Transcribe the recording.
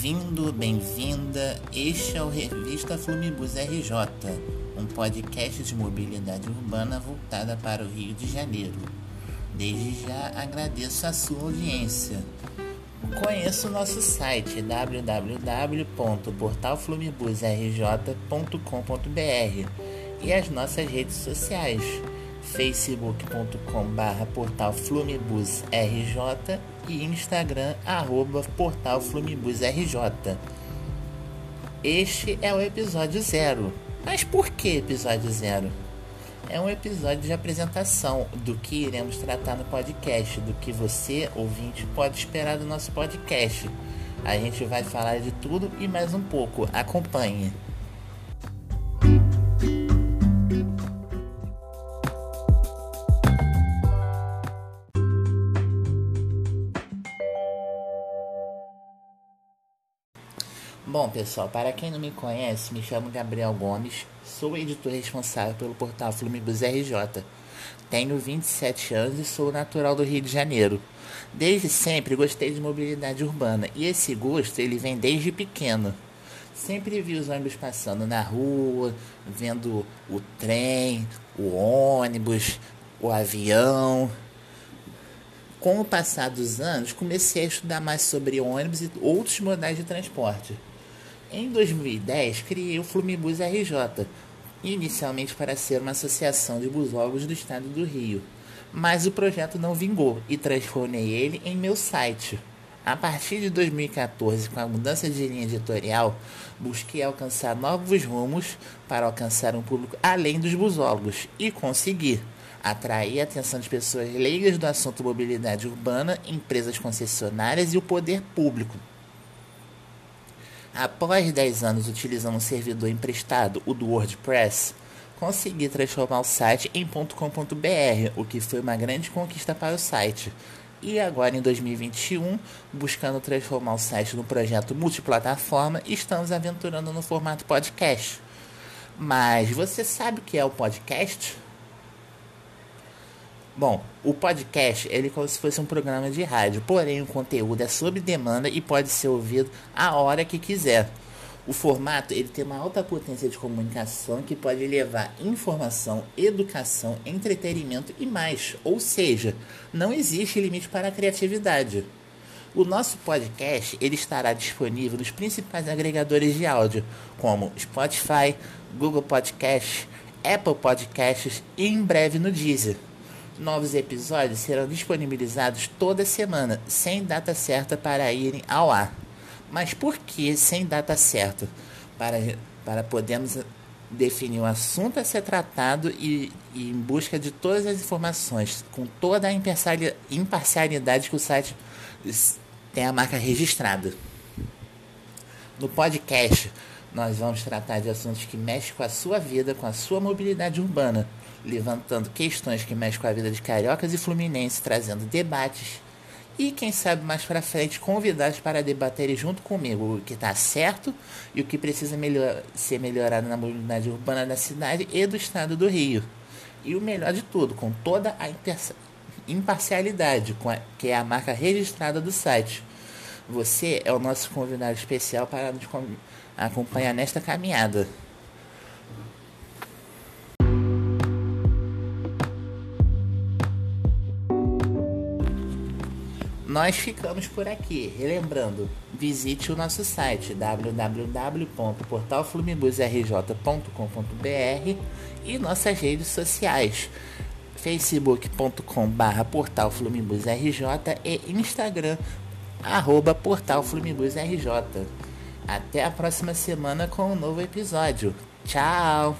bem-vindo, bem-vinda. Este é o Revista Flumibus RJ, um podcast de mobilidade urbana voltada para o Rio de Janeiro. Desde já agradeço a sua audiência. Conheça o nosso site www.portalflumibusrj.com.br e as nossas redes sociais facebook.com.br portal Flumibus RJ e Instagram arroba portal Flumibus RJ. Este é o episódio zero. Mas por que episódio zero? É um episódio de apresentação do que iremos tratar no podcast, do que você, ouvinte, pode esperar do nosso podcast. A gente vai falar de tudo e mais um pouco. Acompanhe. Bom, pessoal, para quem não me conhece, me chamo Gabriel Gomes, sou editor responsável pelo portal Flumibus RJ. Tenho 27 anos e sou natural do Rio de Janeiro. Desde sempre gostei de mobilidade urbana e esse gosto ele vem desde pequeno. Sempre vi os ônibus passando na rua, vendo o trem, o ônibus, o avião. Com o passar dos anos, comecei a estudar mais sobre ônibus e outros modais de transporte. Em 2010, criei o Flumibus RJ, inicialmente para ser uma associação de busólogos do estado do Rio, mas o projeto não vingou e transformei ele em meu site. A partir de 2014, com a mudança de linha editorial, busquei alcançar novos rumos para alcançar um público além dos busólogos e consegui atrair a atenção de pessoas leigas do assunto mobilidade urbana, empresas concessionárias e o poder público Após 10 anos utilizando um servidor emprestado, o do WordPress, consegui transformar o site em .com.br, o que foi uma grande conquista para o site. E agora em 2021, buscando transformar o site num projeto multiplataforma, estamos aventurando no formato podcast. Mas você sabe o que é o podcast? Bom, o podcast ele é como se fosse um programa de rádio, porém o conteúdo é sob demanda e pode ser ouvido a hora que quiser. O formato ele tem uma alta potência de comunicação que pode levar informação, educação, entretenimento e mais. Ou seja, não existe limite para a criatividade. O nosso podcast ele estará disponível nos principais agregadores de áudio, como Spotify, Google Podcasts, Apple Podcasts e em breve no Deezer. Novos episódios serão disponibilizados toda semana, sem data certa para irem ao ar. Mas por que sem data certa? Para, para podermos definir o assunto a ser tratado e, e em busca de todas as informações, com toda a imparcialidade que o site tem a marca registrada. No podcast, nós vamos tratar de assuntos que mexem com a sua vida, com a sua mobilidade urbana levantando questões que mexem com a vida de cariocas e fluminenses, trazendo debates e, quem sabe mais para frente, convidados para debaterem junto comigo o que está certo e o que precisa melhor, ser melhorado na mobilidade urbana da cidade e do estado do Rio. E o melhor de tudo, com toda a imparcialidade, que é a marca registrada do site. Você é o nosso convidado especial para nos acompanhar nesta caminhada. Nós ficamos por aqui. Relembrando, visite o nosso site www.portalflumibusrj.com.br e nossas redes sociais facebook.com.br portalflumibusrj e instagram arroba portalflumibusrj. Até a próxima semana com um novo episódio. Tchau!